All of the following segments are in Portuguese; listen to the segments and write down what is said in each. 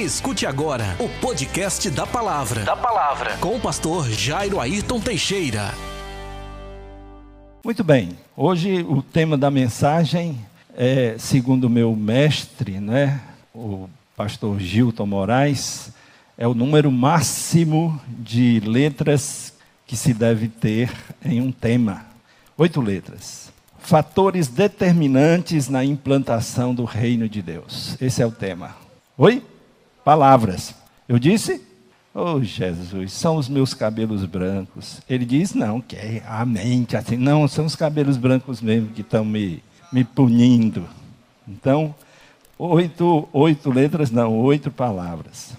Escute agora o podcast da Palavra. Da Palavra. Com o pastor Jairo Ayrton Teixeira. Muito bem. Hoje o tema da mensagem é, segundo o meu mestre, né, o pastor Gilton Moraes, é o número máximo de letras que se deve ter em um tema. Oito letras. Fatores determinantes na implantação do reino de Deus. Esse é o tema. Oi? Palavras. Eu disse, oh Jesus, são os meus cabelos brancos. Ele diz, não, que é a mente, assim, não, são os cabelos brancos mesmo que estão me, me punindo. Então, oito, oito letras, não, oito palavras.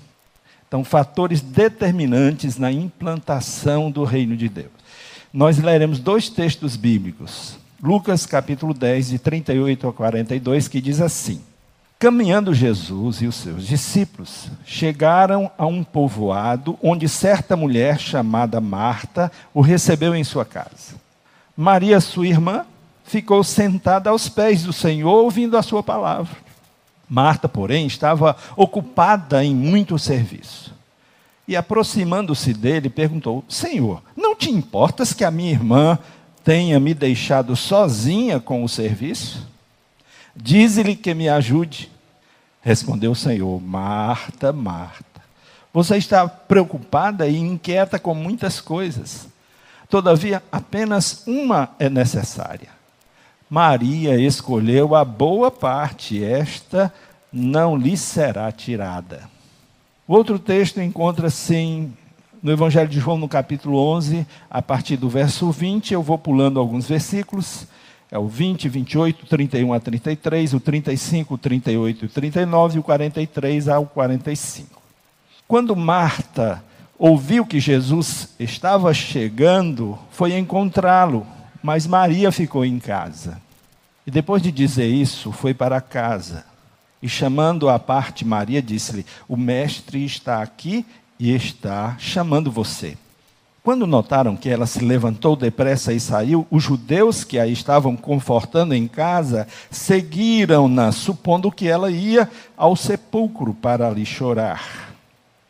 Então, fatores determinantes na implantação do reino de Deus. Nós leremos dois textos bíblicos. Lucas capítulo 10, de 38 a 42, que diz assim: Caminhando Jesus e os seus discípulos chegaram a um povoado onde certa mulher chamada Marta o recebeu em sua casa. Maria, sua irmã, ficou sentada aos pés do Senhor ouvindo a sua palavra. Marta, porém, estava ocupada em muito serviço. E aproximando-se dele, perguntou: Senhor, não te importas que a minha irmã tenha me deixado sozinha com o serviço? Dize-lhe que me ajude. Respondeu o Senhor: Marta, Marta, você está preocupada e inquieta com muitas coisas. Todavia, apenas uma é necessária. Maria escolheu a boa parte, esta não lhe será tirada. O outro texto encontra-se no Evangelho de João, no capítulo 11, a partir do verso 20. Eu vou pulando alguns versículos. É o 20, 28, 31 a 33, o 35, o 38 e o 39, e o 43 ao 45. Quando Marta ouviu que Jesus estava chegando, foi encontrá-lo, mas Maria ficou em casa. E depois de dizer isso, foi para casa. E chamando à parte Maria, disse-lhe: O mestre está aqui e está chamando você. Quando notaram que ela se levantou depressa e saiu, os judeus que a estavam confortando em casa seguiram-na, supondo que ela ia ao sepulcro para ali chorar.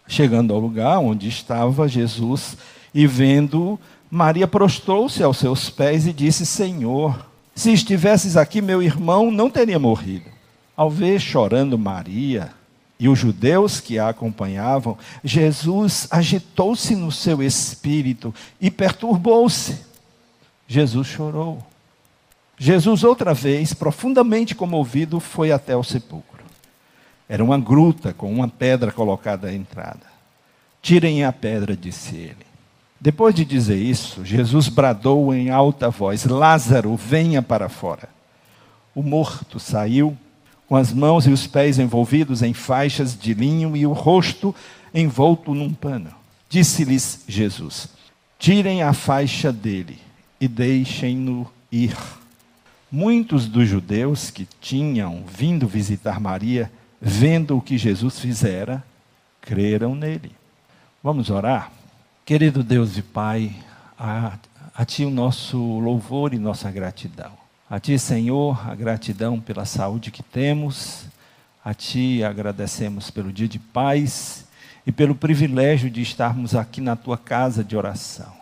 Chegando ao lugar onde estava Jesus e vendo, Maria prostrou-se aos seus pés e disse: Senhor, se estivesses aqui, meu irmão não teria morrido. Ao ver chorando Maria, e os judeus que a acompanhavam, Jesus agitou-se no seu espírito e perturbou-se. Jesus chorou. Jesus, outra vez, profundamente comovido, foi até o sepulcro. Era uma gruta com uma pedra colocada à entrada. Tirem a pedra, disse ele. Depois de dizer isso, Jesus bradou em alta voz: Lázaro, venha para fora. O morto saiu com as mãos e os pés envolvidos em faixas de linho e o rosto envolto num pano. Disse-lhes Jesus: Tirem a faixa dele e deixem-no ir. Muitos dos judeus que tinham vindo visitar Maria, vendo o que Jesus fizera, creram nele. Vamos orar? Querido Deus e Pai, a, a Ti o nosso louvor e nossa gratidão. A Ti, Senhor, a gratidão pela saúde que temos. A Ti agradecemos pelo dia de paz e pelo privilégio de estarmos aqui na Tua casa de oração.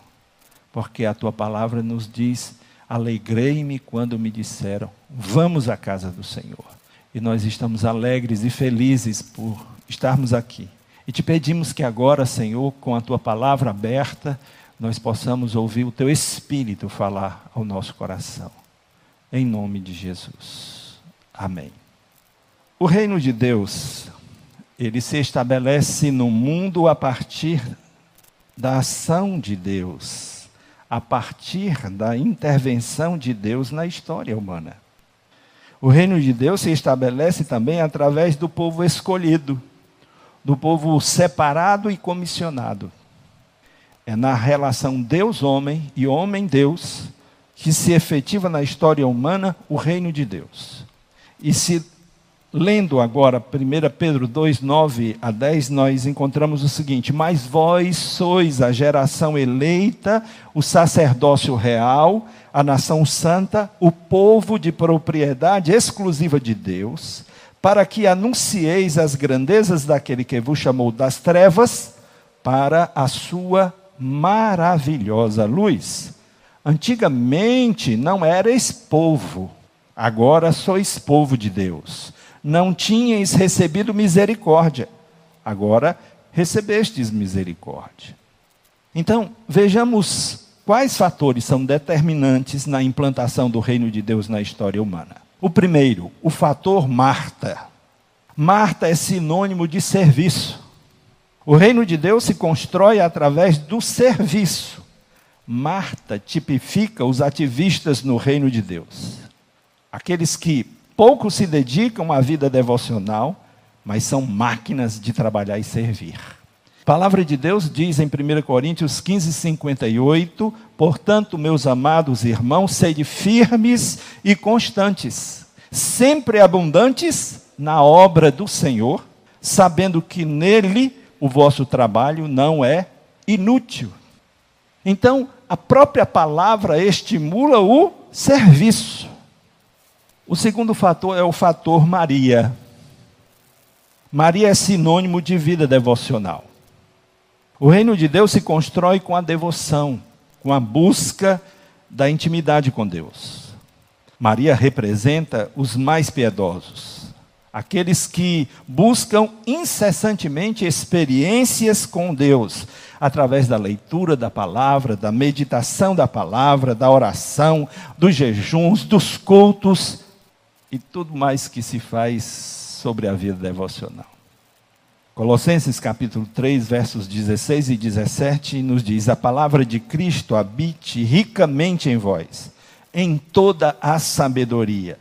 Porque a Tua palavra nos diz: Alegrei-me quando me disseram, vamos à casa do Senhor. E nós estamos alegres e felizes por estarmos aqui. E te pedimos que agora, Senhor, com a Tua palavra aberta, nós possamos ouvir o Teu Espírito falar ao nosso coração em nome de Jesus. Amém. O reino de Deus, ele se estabelece no mundo a partir da ação de Deus, a partir da intervenção de Deus na história humana. O reino de Deus se estabelece também através do povo escolhido, do povo separado e comissionado. É na relação Deus-homem e homem-Deus que se efetiva na história humana o reino de Deus. E se lendo agora 1 Pedro 2, 9 a 10, nós encontramos o seguinte: Mas vós sois a geração eleita, o sacerdócio real, a nação santa, o povo de propriedade exclusiva de Deus, para que anuncieis as grandezas daquele que vos chamou das trevas para a sua maravilhosa luz. Antigamente não erais povo, agora sois povo de Deus. Não tinhais recebido misericórdia, agora recebestes misericórdia. Então, vejamos quais fatores são determinantes na implantação do reino de Deus na história humana. O primeiro, o fator Marta. Marta é sinônimo de serviço. O reino de Deus se constrói através do serviço. Marta tipifica os ativistas no reino de Deus. Aqueles que pouco se dedicam à vida devocional, mas são máquinas de trabalhar e servir. A palavra de Deus diz em 1 Coríntios 15, 58, portanto, meus amados irmãos, sede firmes e constantes, sempre abundantes na obra do Senhor, sabendo que nele o vosso trabalho não é inútil. Então, a própria palavra estimula o serviço. O segundo fator é o fator Maria. Maria é sinônimo de vida devocional. O reino de Deus se constrói com a devoção, com a busca da intimidade com Deus. Maria representa os mais piedosos aqueles que buscam incessantemente experiências com Deus, através da leitura da palavra, da meditação da palavra, da oração, dos jejuns, dos cultos e tudo mais que se faz sobre a vida devocional. Colossenses capítulo 3, versos 16 e 17 nos diz: A palavra de Cristo habite ricamente em vós, em toda a sabedoria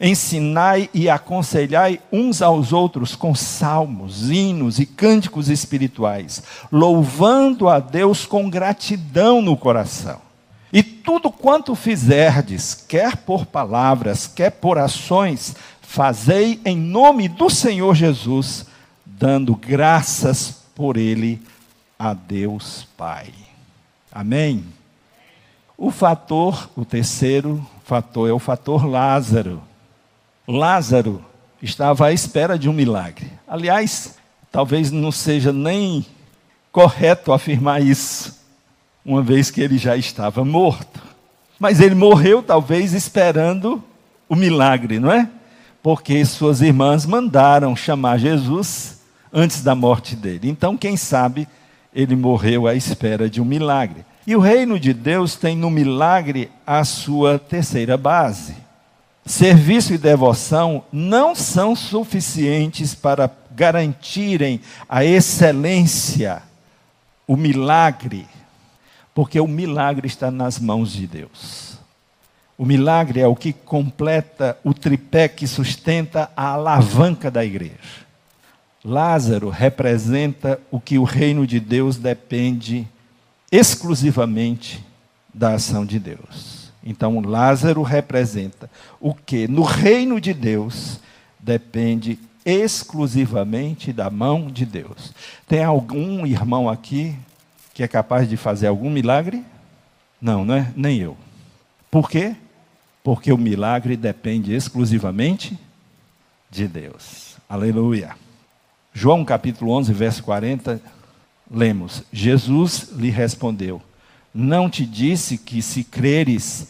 ensinai e aconselhai uns aos outros com salmos, hinos e cânticos espirituais, louvando a Deus com gratidão no coração. E tudo quanto fizerdes, quer por palavras, quer por ações, fazei em nome do Senhor Jesus, dando graças por ele a Deus Pai. Amém? O fator, o terceiro fator é o fator Lázaro. Lázaro estava à espera de um milagre. Aliás, talvez não seja nem correto afirmar isso, uma vez que ele já estava morto. Mas ele morreu, talvez, esperando o milagre, não é? Porque suas irmãs mandaram chamar Jesus antes da morte dele. Então, quem sabe, ele morreu à espera de um milagre. E o reino de Deus tem no milagre a sua terceira base serviço e devoção não são suficientes para garantirem a excelência, o milagre, porque o milagre está nas mãos de Deus. O milagre é o que completa o tripé que sustenta a alavanca da igreja. Lázaro representa o que o reino de Deus depende exclusivamente da ação de Deus. Então, Lázaro representa o que no reino de Deus depende exclusivamente da mão de Deus. Tem algum irmão aqui que é capaz de fazer algum milagre? Não, não é? Nem eu. Por quê? Porque o milagre depende exclusivamente de Deus. Aleluia. João capítulo 11, verso 40, lemos: Jesus lhe respondeu: não te disse que se creres,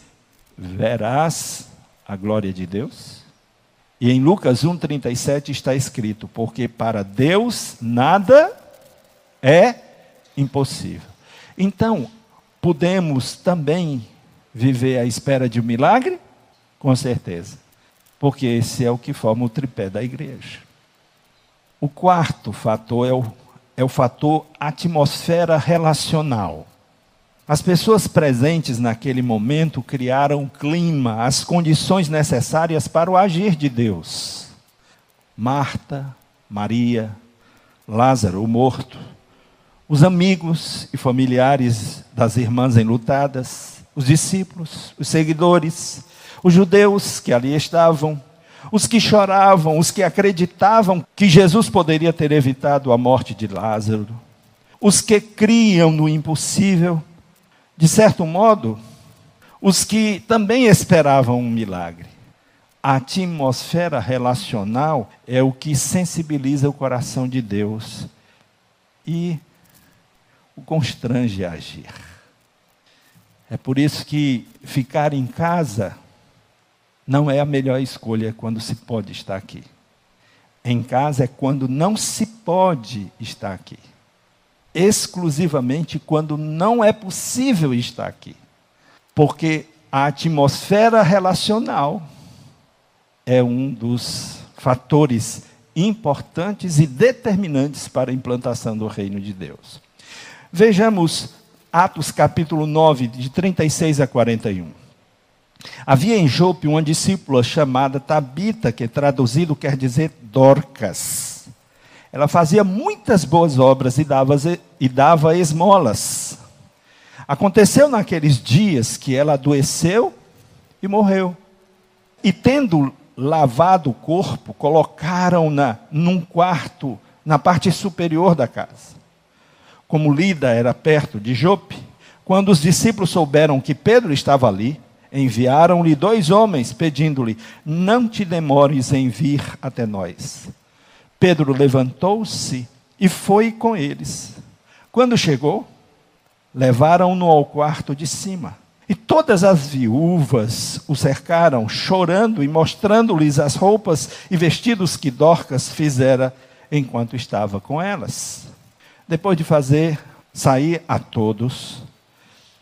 verás a glória de Deus? E em Lucas 1,37 está escrito: Porque para Deus nada é impossível. Então, podemos também viver à espera de um milagre? Com certeza. Porque esse é o que forma o tripé da igreja. O quarto fator é o, é o fator atmosfera relacional. As pessoas presentes naquele momento criaram o clima, as condições necessárias para o agir de Deus. Marta, Maria, Lázaro, o morto, os amigos e familiares das irmãs enlutadas, os discípulos, os seguidores, os judeus que ali estavam, os que choravam, os que acreditavam que Jesus poderia ter evitado a morte de Lázaro, os que criam no impossível de certo modo, os que também esperavam um milagre. A atmosfera relacional é o que sensibiliza o coração de Deus e o constrange a agir. É por isso que ficar em casa não é a melhor escolha quando se pode estar aqui. Em casa é quando não se pode estar aqui. Exclusivamente quando não é possível estar aqui. Porque a atmosfera relacional é um dos fatores importantes e determinantes para a implantação do reino de Deus. Vejamos Atos capítulo 9, de 36 a 41. Havia em Jope uma discípula chamada Tabita, que traduzido quer dizer Dorcas. Ela fazia muitas boas obras e dava, e dava esmolas. Aconteceu naqueles dias que ela adoeceu e morreu. E tendo lavado o corpo, colocaram-na num quarto na parte superior da casa. Como Lida era perto de Jope, quando os discípulos souberam que Pedro estava ali, enviaram-lhe dois homens, pedindo-lhe: Não te demores em vir até nós. Pedro levantou-se e foi com eles. Quando chegou, levaram-no ao quarto de cima. E todas as viúvas o cercaram, chorando e mostrando-lhes as roupas e vestidos que Dorcas fizera enquanto estava com elas. Depois de fazer sair a todos,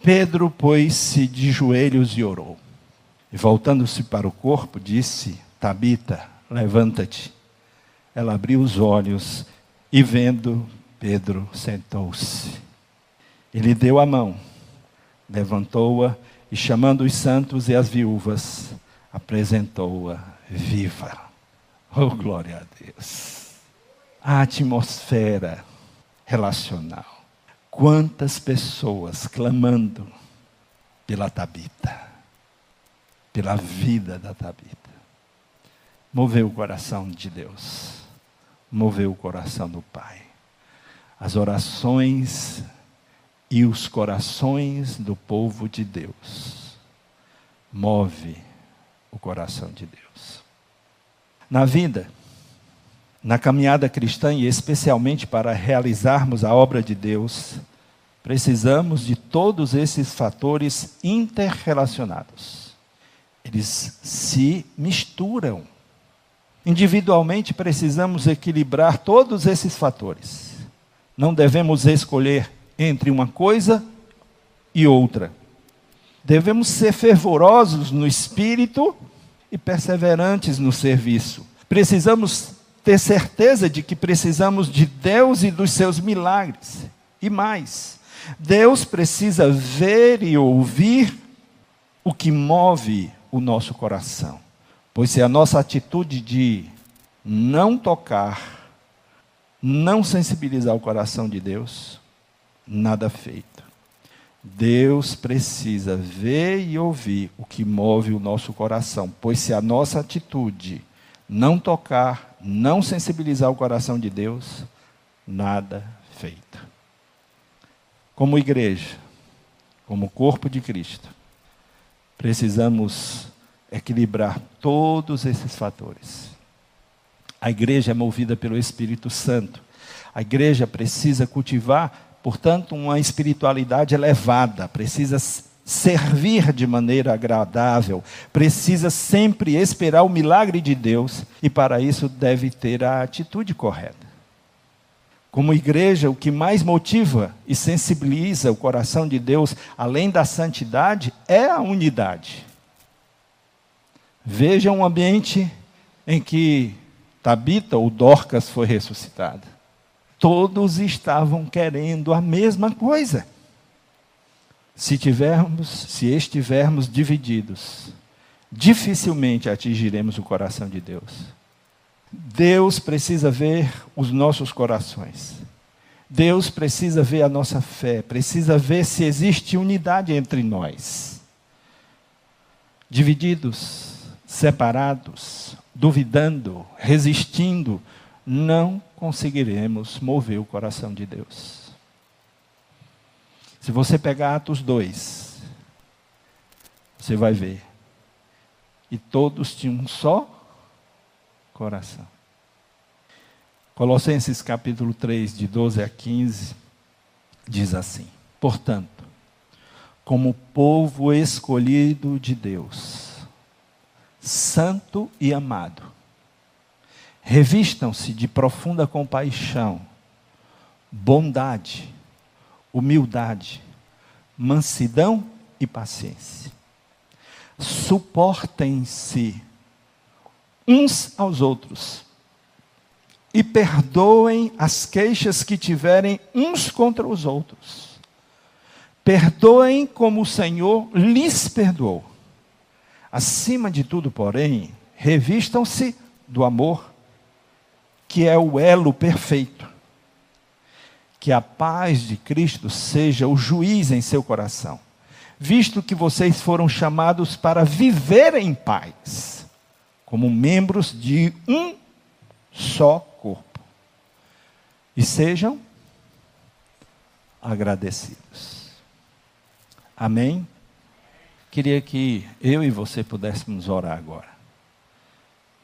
Pedro pôs-se de joelhos e orou. E voltando-se para o corpo, disse: Tabita, levanta-te. Ela abriu os olhos e, vendo Pedro, sentou-se. Ele deu a mão levantou-a e, chamando os santos e as viúvas, apresentou-a viva. Oh, glória a Deus! A atmosfera relacional. Quantas pessoas clamando pela Tabita, pela vida da Tabita. Moveu o coração de Deus, moveu o coração do Pai. As orações e os corações do povo de Deus. Move o coração de Deus. Na vida, na caminhada cristã e especialmente para realizarmos a obra de Deus, precisamos de todos esses fatores interrelacionados. Eles se misturam. Individualmente precisamos equilibrar todos esses fatores. Não devemos escolher entre uma coisa e outra. Devemos ser fervorosos no espírito e perseverantes no serviço. Precisamos ter certeza de que precisamos de Deus e dos seus milagres. E mais, Deus precisa ver e ouvir o que move o nosso coração. Pois se a nossa atitude de não tocar, não sensibilizar o coração de Deus, nada feito. Deus precisa ver e ouvir o que move o nosso coração, pois se a nossa atitude não tocar, não sensibilizar o coração de Deus, nada feito. Como igreja, como corpo de Cristo, precisamos equilibrar todos esses fatores. A igreja é movida pelo Espírito Santo. A igreja precisa cultivar portanto, uma espiritualidade elevada, precisa servir de maneira agradável, precisa sempre esperar o milagre de Deus e, para isso, deve ter a atitude correta. Como igreja, o que mais motiva e sensibiliza o coração de Deus, além da santidade, é a unidade. Veja um ambiente em que Tabita ou Dorcas foi ressuscitada. Todos estavam querendo a mesma coisa. Se tivermos, se estivermos divididos, dificilmente atingiremos o coração de Deus. Deus precisa ver os nossos corações. Deus precisa ver a nossa fé, precisa ver se existe unidade entre nós. Divididos, separados, duvidando, resistindo, não conseguiremos mover o coração de Deus. Se você pegar Atos 2, você vai ver e todos tinham um só coração. Colossenses capítulo 3, de 12 a 15, diz assim: Portanto, como povo escolhido de Deus, santo e amado, revistam-se de profunda compaixão, bondade, humildade, mansidão e paciência. Suportem-se uns aos outros e perdoem as queixas que tiverem uns contra os outros. Perdoem como o Senhor lhes perdoou. Acima de tudo, porém, revistam-se do amor, que é o elo perfeito. Que a paz de Cristo seja o juiz em seu coração, visto que vocês foram chamados para viver em paz, como membros de um só corpo. E sejam agradecidos. Amém? Queria que eu e você pudéssemos orar agora.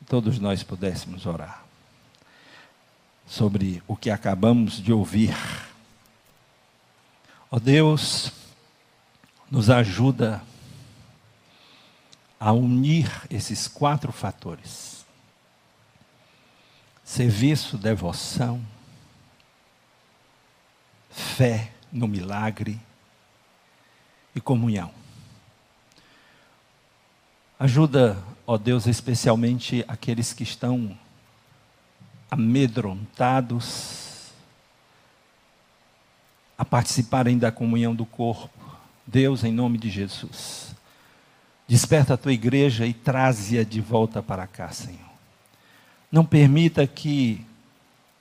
Todos nós pudéssemos orar sobre o que acabamos de ouvir. Ó oh Deus, nos ajuda a unir esses quatro fatores: serviço, devoção, fé no milagre e comunhão. Ajuda, ó Deus, especialmente aqueles que estão amedrontados a participarem da comunhão do corpo. Deus, em nome de Jesus, desperta a tua igreja e traze-a de volta para cá, Senhor. Não permita que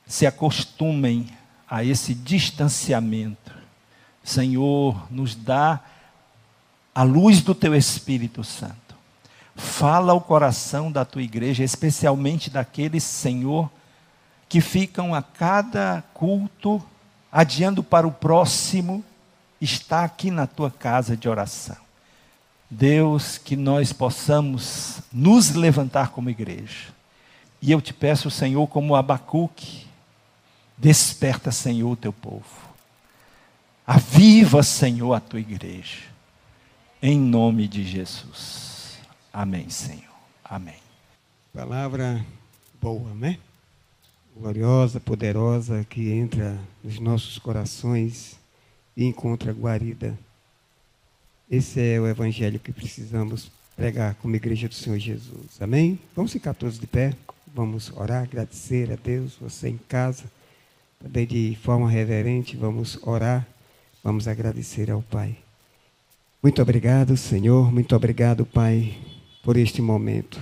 se acostumem a esse distanciamento. Senhor, nos dá a luz do teu Espírito Santo. Fala ao coração da tua igreja, especialmente daqueles, Senhor, que ficam a cada culto adiando para o próximo, está aqui na tua casa de oração. Deus, que nós possamos nos levantar como igreja. E eu te peço, Senhor, como Abacuque, desperta, Senhor, o teu povo. Aviva, Senhor, a tua igreja. Em nome de Jesus. Amém, Senhor. Amém. Palavra boa, né? gloriosa, poderosa que entra nos nossos corações e encontra guarida. Esse é o evangelho que precisamos pregar como igreja do Senhor Jesus. Amém? Vamos ficar todos de pé. Vamos orar, agradecer a Deus, você em casa, também de forma reverente, vamos orar, vamos agradecer ao Pai. Muito obrigado, Senhor, muito obrigado, Pai, por este momento.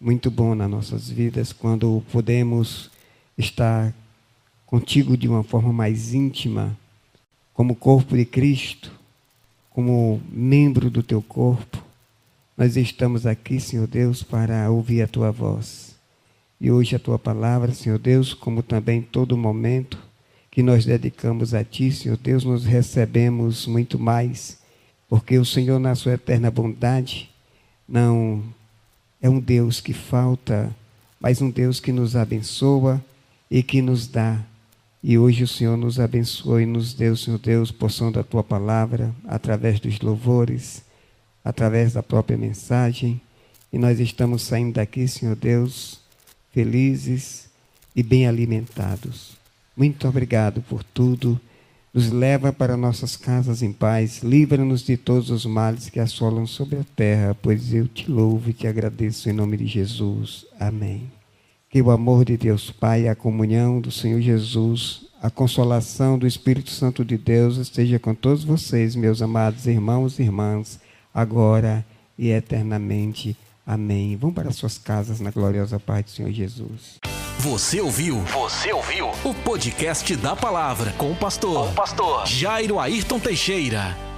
Muito bom nas nossas vidas quando podemos estar contigo de uma forma mais íntima, como corpo de Cristo, como membro do teu corpo. Nós estamos aqui, Senhor Deus, para ouvir a tua voz. E hoje a tua palavra, Senhor Deus, como também todo momento que nós dedicamos a ti, Senhor Deus, nos recebemos muito mais, porque o Senhor, na sua eterna bondade, não é um Deus que falta, mas um Deus que nos abençoa, e que nos dá. E hoje o Senhor nos abençoe e nos deu, Senhor Deus, porção da tua palavra, através dos louvores, através da própria mensagem. E nós estamos saindo daqui, Senhor Deus, felizes e bem alimentados. Muito obrigado por tudo. Nos leva para nossas casas em paz. Livra-nos de todos os males que assolam sobre a terra, pois eu te louvo e te agradeço em nome de Jesus. Amém. Que o amor de Deus Pai, a comunhão do Senhor Jesus, a consolação do Espírito Santo de Deus esteja com todos vocês, meus amados irmãos e irmãs, agora e eternamente. Amém. Vão para suas casas na gloriosa paz do Senhor Jesus. Você ouviu? Você ouviu? O podcast da palavra com o pastor, com o pastor Jairo Ayrton Teixeira.